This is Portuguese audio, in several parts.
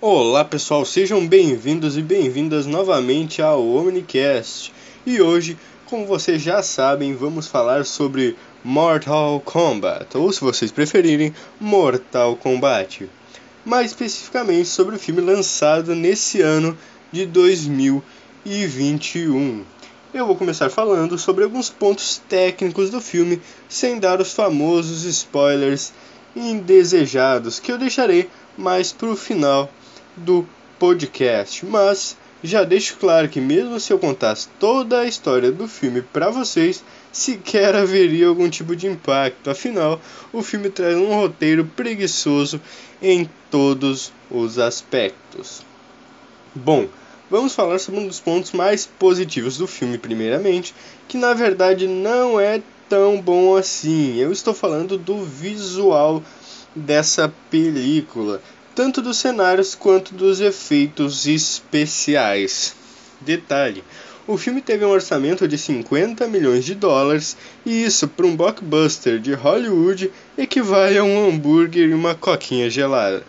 Olá pessoal, sejam bem-vindos e bem-vindas novamente ao Omnicast. E hoje, como vocês já sabem, vamos falar sobre Mortal Kombat, ou se vocês preferirem, Mortal Kombat. Mais especificamente sobre o filme lançado nesse ano de 2021. Eu vou começar falando sobre alguns pontos técnicos do filme, sem dar os famosos spoilers indesejados, que eu deixarei mais pro final do podcast, mas já deixo claro que mesmo se eu contasse toda a história do filme para vocês, sequer haveria algum tipo de impacto. Afinal, o filme traz um roteiro preguiçoso em todos os aspectos. Bom, vamos falar sobre um dos pontos mais positivos do filme, primeiramente, que na verdade não é tão bom assim. Eu estou falando do visual dessa película tanto dos cenários quanto dos efeitos especiais. Detalhe: o filme teve um orçamento de 50 milhões de dólares e isso para um blockbuster de Hollywood equivale a um hambúrguer e uma coquinha gelada.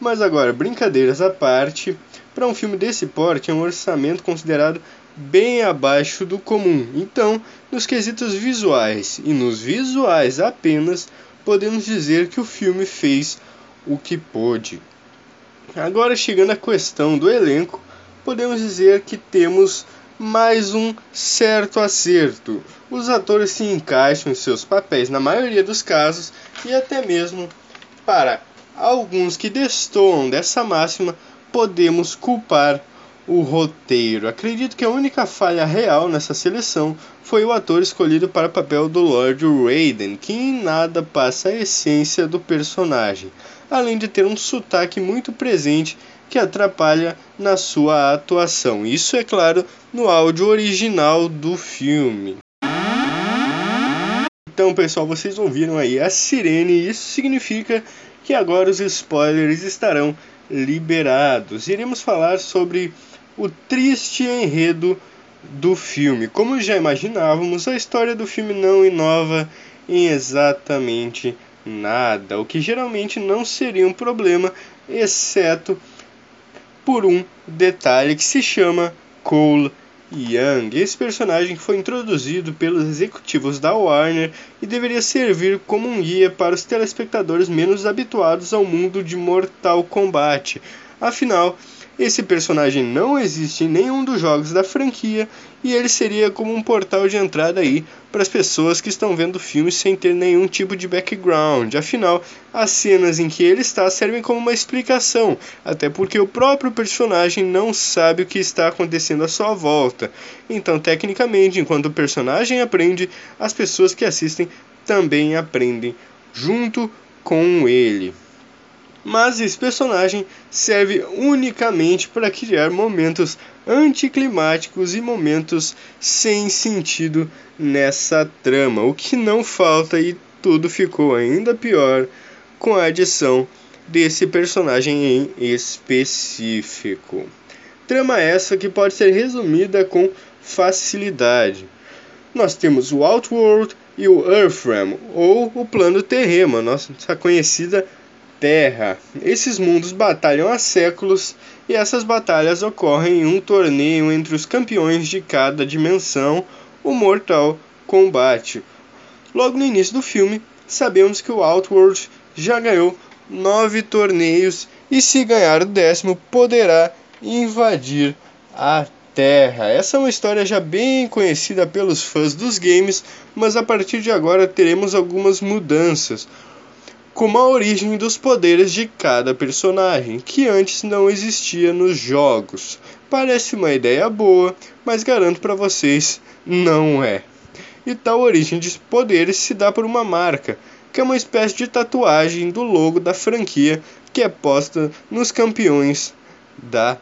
Mas agora, brincadeiras à parte, para um filme desse porte é um orçamento considerado bem abaixo do comum. Então, nos quesitos visuais e nos visuais apenas, podemos dizer que o filme fez o que pôde. Agora, chegando à questão do elenco, podemos dizer que temos mais um certo acerto. Os atores se encaixam em seus papéis na maioria dos casos e até mesmo para alguns que destoam dessa máxima, podemos culpar o roteiro. Acredito que a única falha real nessa seleção foi o ator escolhido para o papel do Lord Raiden, que em nada passa a essência do personagem além de ter um sotaque muito presente que atrapalha na sua atuação. Isso é claro no áudio original do filme. Então, pessoal, vocês ouviram aí a sirene, isso significa que agora os spoilers estarão liberados. Iremos falar sobre o triste enredo do filme. Como já imaginávamos, a história do filme não inova em exatamente nada, o que geralmente não seria um problema, exceto por um detalhe que se chama Cole Young. Esse personagem foi introduzido pelos executivos da Warner e deveria servir como um guia para os telespectadores menos habituados ao mundo de Mortal Kombat. Afinal, esse personagem não existe em nenhum dos jogos da franquia e ele seria como um portal de entrada aí para as pessoas que estão vendo filmes sem ter nenhum tipo de background. Afinal, as cenas em que ele está servem como uma explicação, até porque o próprio personagem não sabe o que está acontecendo à sua volta. Então, tecnicamente, enquanto o personagem aprende, as pessoas que assistem também aprendem junto com ele mas esse personagem serve unicamente para criar momentos anticlimáticos e momentos sem sentido nessa trama, o que não falta e tudo ficou ainda pior com a adição desse personagem em específico. Trama essa que pode ser resumida com facilidade. Nós temos o Outworld e o Earthrealm, ou o plano terreno, nossa conhecida Terra. Esses mundos batalham há séculos e essas batalhas ocorrem em um torneio entre os campeões de cada dimensão, o Mortal Kombat. Logo no início do filme, sabemos que o Outworld já ganhou nove torneios e, se ganhar o décimo, poderá invadir a Terra. Essa é uma história já bem conhecida pelos fãs dos games, mas a partir de agora teremos algumas mudanças como a origem dos poderes de cada personagem, que antes não existia nos jogos. Parece uma ideia boa, mas garanto para vocês, não é. E tal origem de poderes se dá por uma marca, que é uma espécie de tatuagem do logo da franquia que é posta nos campeões da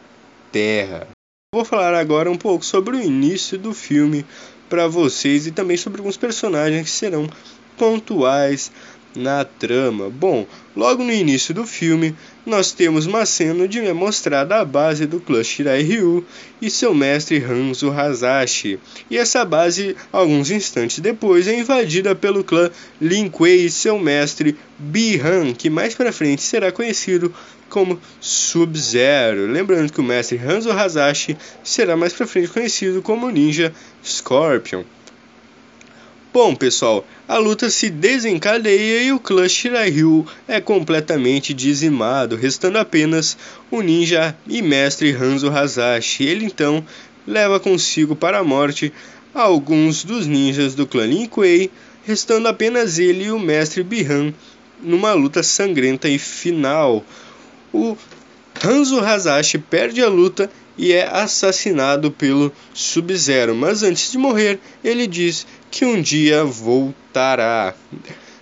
Terra. Vou falar agora um pouco sobre o início do filme para vocês e também sobre alguns personagens que serão pontuais na trama. Bom, logo no início do filme, nós temos uma cena onde é mostrada a base do clã Shirai Ryu e seu mestre Hanzo Hazashi. E essa base, alguns instantes depois, é invadida pelo clã Lin Kuei e seu mestre Bi-Han, que mais para frente será conhecido como Sub-Zero. Lembrando que o mestre Hanzo Hazashi será mais para frente conhecido como Ninja Scorpion. Bom, pessoal, a luta se desencadeia e o clã Shiraiu é completamente dizimado, restando apenas o ninja e mestre Hanzo Hazashi. Ele então leva consigo para a morte alguns dos ninjas do clã Lin Kuei, restando apenas ele e o mestre Bihan numa luta sangrenta e final. O Hanzo Hazashi perde a luta e é assassinado pelo Sub-Zero, mas antes de morrer, ele diz que um dia voltará.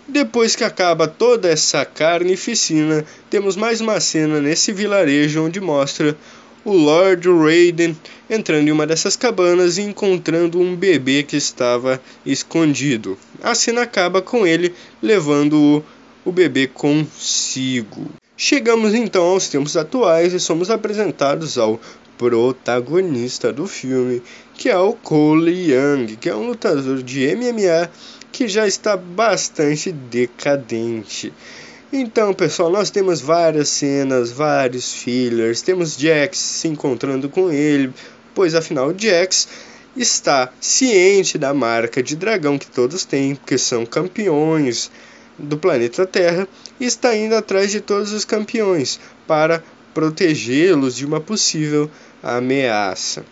Depois que acaba toda essa carnificina, temos mais uma cena nesse vilarejo onde mostra o Lord Raiden entrando em uma dessas cabanas e encontrando um bebê que estava escondido. A cena acaba com ele levando o, o bebê consigo. Chegamos então aos tempos atuais e somos apresentados ao protagonista do filme, que é o Cole Young, que é um lutador de MMA que já está bastante decadente. Então, pessoal, nós temos várias cenas, vários fillers, temos Jax se encontrando com ele, pois afinal Jax está ciente da marca de dragão que todos têm, porque são campeões do planeta Terra, e está indo atrás de todos os campeões para protegê-los de uma possível ameaça.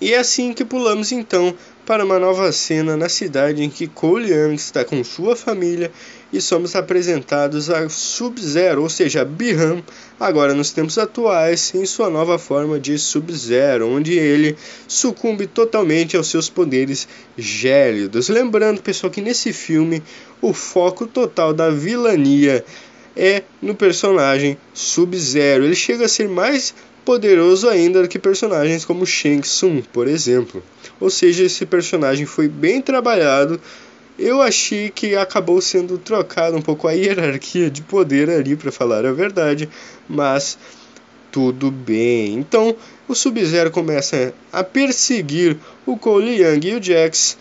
E é assim que pulamos então para uma nova cena na cidade em que Cole Young está com sua família e somos apresentados a Sub-Zero, ou seja, Bihan, agora nos tempos atuais, em sua nova forma de Sub-Zero, onde ele sucumbe totalmente aos seus poderes gélidos. Lembrando, pessoal, que nesse filme o foco total da vilania é no personagem Sub-Zero. Ele chega a ser mais poderoso ainda do que personagens como Shang Tsung, por exemplo. Ou seja, esse personagem foi bem trabalhado. Eu achei que acabou sendo trocado um pouco a hierarquia de poder ali, para falar a verdade, mas tudo bem. Então, o Sub-Zero começa a perseguir o Cole Young e o Jax,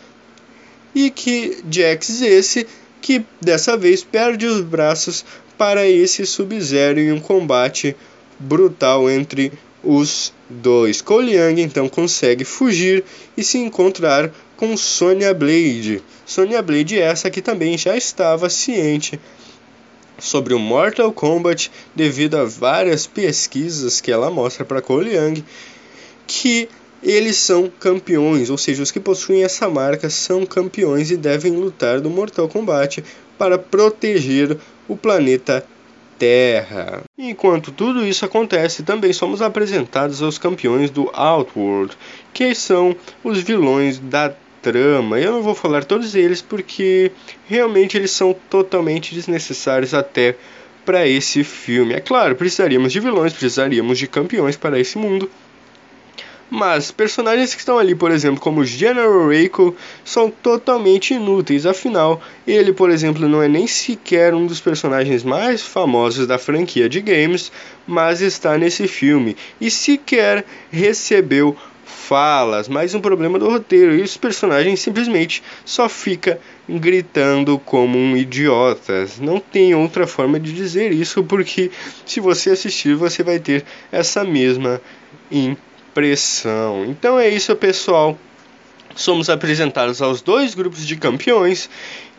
e que Jax esse que dessa vez perde os braços para esse Sub-Zero em um combate brutal entre os dois. Cole Young então consegue fugir e se encontrar com Sonya Blade. Sonya Blade essa que também já estava ciente sobre o Mortal Kombat devido a várias pesquisas que ela mostra para Cole Young que eles são campeões, ou seja, os que possuem essa marca são campeões e devem lutar no Mortal Kombat para proteger o planeta Terra. Enquanto tudo isso acontece, também somos apresentados aos campeões do Outworld, que são os vilões da trama. Eu não vou falar todos eles porque realmente eles são totalmente desnecessários até para esse filme. É claro, precisaríamos de vilões, precisaríamos de campeões para esse mundo mas personagens que estão ali, por exemplo, como General Reiko, são totalmente inúteis. Afinal, ele, por exemplo, não é nem sequer um dos personagens mais famosos da franquia de games, mas está nesse filme e sequer recebeu falas, mais um problema do roteiro, e os personagens simplesmente só fica gritando como um idiota. Não tem outra forma de dizer isso, porque se você assistir, você vai ter essa mesma impressão pressão. Então é isso, pessoal. Somos apresentados aos dois grupos de campeões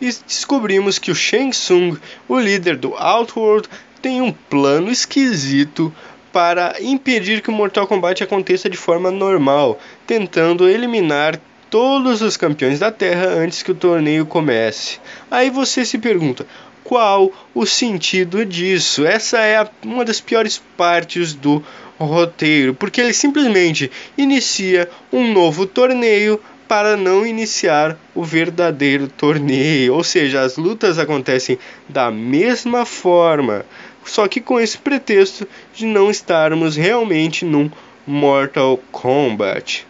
e descobrimos que o Shang Tsung, o líder do Outworld, tem um plano esquisito para impedir que o Mortal Kombat aconteça de forma normal, tentando eliminar todos os campeões da Terra antes que o torneio comece. Aí você se pergunta: qual o sentido disso? Essa é a, uma das piores partes do roteiro, porque ele simplesmente inicia um novo torneio para não iniciar o verdadeiro torneio, ou seja, as lutas acontecem da mesma forma, só que com esse pretexto de não estarmos realmente num Mortal Kombat.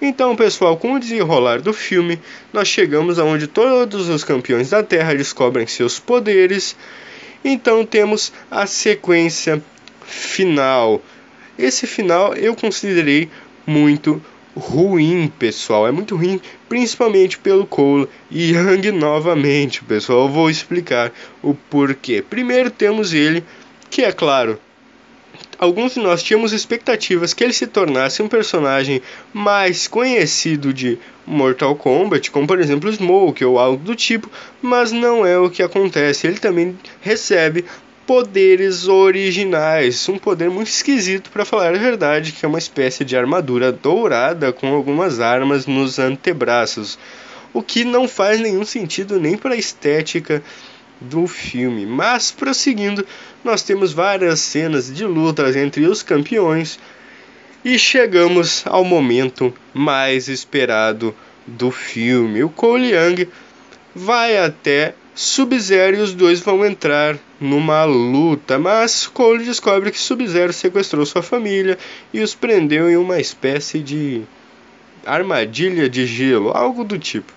Então, pessoal, com o desenrolar do filme, nós chegamos aonde todos os campeões da Terra descobrem seus poderes. Então, temos a sequência final. Esse final eu considerei muito ruim, pessoal. É muito ruim, principalmente pelo Cole e Young novamente, pessoal. Eu vou explicar o porquê. Primeiro temos ele, que é claro, alguns de nós tínhamos expectativas que ele se tornasse um personagem mais conhecido de Mortal Kombat, como por exemplo Smoke ou algo do tipo, mas não é o que acontece. Ele também recebe poderes originais, um poder muito esquisito para falar a verdade, que é uma espécie de armadura dourada com algumas armas nos antebraços, o que não faz nenhum sentido nem para a estética do filme. Mas prosseguindo, nós temos várias cenas de lutas entre os campeões e chegamos ao momento mais esperado do filme. O Cole Young vai até Sub-Zero e os dois vão entrar numa luta, mas Cole descobre que Sub-Zero sequestrou sua família e os prendeu em uma espécie de armadilha de gelo, algo do tipo.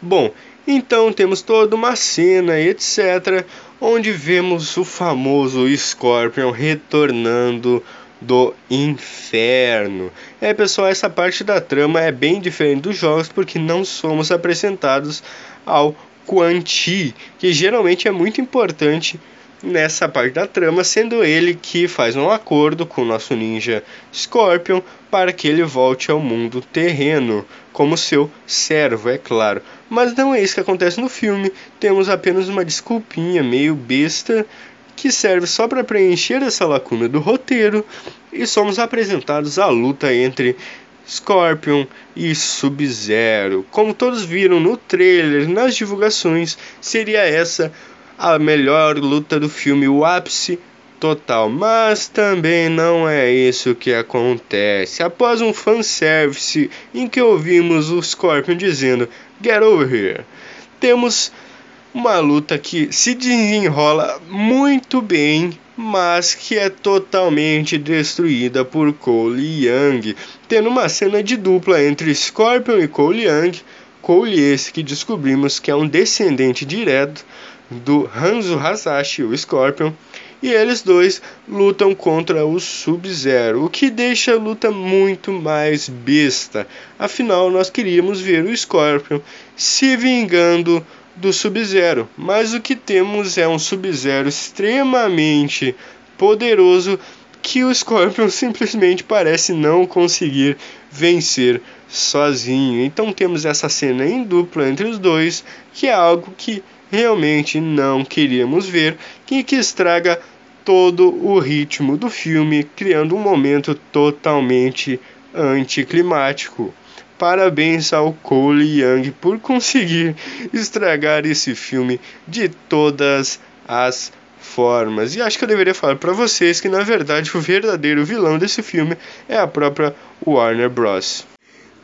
Bom, então temos toda uma cena, etc., onde vemos o famoso Scorpion retornando do inferno. É, pessoal, essa parte da trama é bem diferente dos jogos porque não somos apresentados ao Quan Chi, que geralmente é muito importante nessa parte da trama, sendo ele que faz um acordo com o nosso ninja Scorpion para que ele volte ao mundo terreno, como seu servo, é claro. Mas não é isso que acontece no filme, temos apenas uma desculpinha meio besta que serve só para preencher essa lacuna do roteiro e somos apresentados à luta entre Scorpion e Sub-Zero. Como todos viram no trailer, nas divulgações, seria essa a melhor luta do filme, o ápice total. Mas também não é isso que acontece. Após um fanservice em que ouvimos o Scorpion dizendo Get over here, temos uma luta que se desenrola muito bem, mas que é totalmente destruída por Cole Young, tendo uma cena de dupla entre Scorpion e Cole Young, Cole esse que descobrimos que é um descendente direto do Hanzo Hasashi, o Scorpion, e eles dois lutam contra o Sub-Zero, o que deixa a luta muito mais besta. Afinal, nós queríamos ver o Scorpion se vingando do Sub-Zero, mas o que temos é um Sub-Zero extremamente poderoso que o Scorpion simplesmente parece não conseguir vencer sozinho. Então temos essa cena em dupla entre os dois, que é algo que realmente não queríamos ver, e que estraga todo o ritmo do filme, criando um momento totalmente anticlimático. Parabéns ao Cole Young por conseguir estragar esse filme de todas as formas. E acho que eu deveria falar para vocês que na verdade o verdadeiro vilão desse filme é a própria Warner Bros.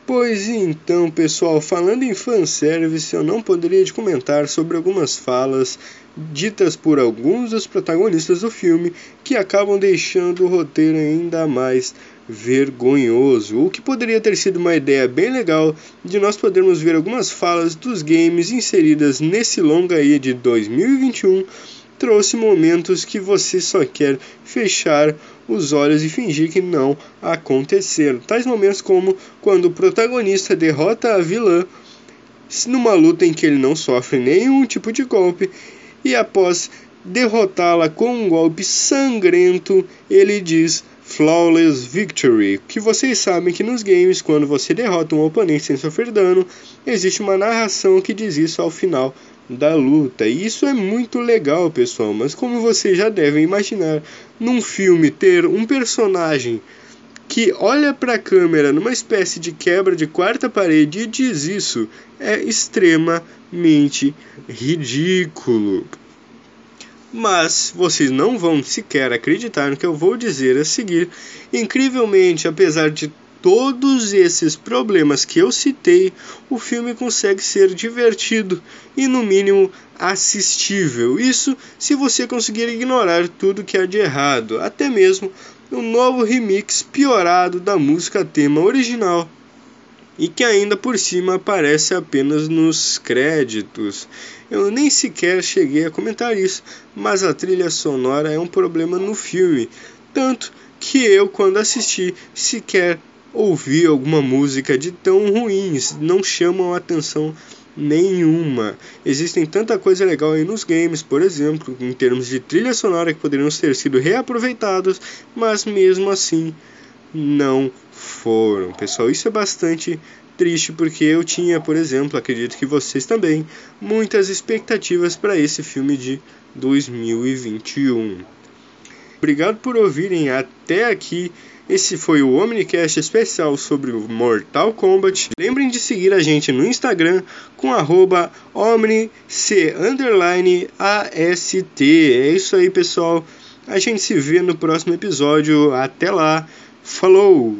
Pois então, pessoal, falando em fanservice, eu não poderia de comentar sobre algumas falas ditas por alguns dos protagonistas do filme que acabam deixando o roteiro ainda mais vergonhoso, o que poderia ter sido uma ideia bem legal de nós podermos ver algumas falas dos games inseridas nesse longa aí de 2021 trouxe momentos que você só quer fechar os olhos e fingir que não aconteceram. Tais momentos como quando o protagonista derrota a vilã numa luta em que ele não sofre nenhum tipo de golpe e após derrotá-la com um golpe sangrento, ele diz Flawless Victory, que vocês sabem que nos games, quando você derrota um oponente sem sofrer dano, existe uma narração que diz isso ao final da luta. E isso é muito legal, pessoal, mas como vocês já devem imaginar, num filme ter um personagem que olha para a câmera numa espécie de quebra de quarta parede e diz isso é extremamente ridículo. Mas vocês não vão sequer acreditar no que eu vou dizer a seguir. Incrivelmente, apesar de todos esses problemas que eu citei, o filme consegue ser divertido e, no mínimo, assistível. Isso se você conseguir ignorar tudo que há de errado, até mesmo um novo remix piorado da música tema original e que ainda por cima aparece apenas nos créditos. Eu nem sequer cheguei a comentar isso, mas a trilha sonora é um problema no filme, tanto que eu, quando assisti, sequer ouvi alguma música de tão ruins, não chamam atenção nenhuma. Existem tanta coisa legal aí nos games, por exemplo, em termos de trilha sonora que poderiam ter sido reaproveitados, mas mesmo assim não foram. Pessoal, isso é bastante triste porque eu tinha, por exemplo, acredito que vocês também, muitas expectativas para esse filme de 2021. Obrigado por ouvirem até aqui. Esse foi o Omnicast especial sobre o Mortal Kombat. Lembrem de seguir a gente no Instagram com arroba. É isso aí, pessoal. A gente se vê no próximo episódio. Até lá. Falou!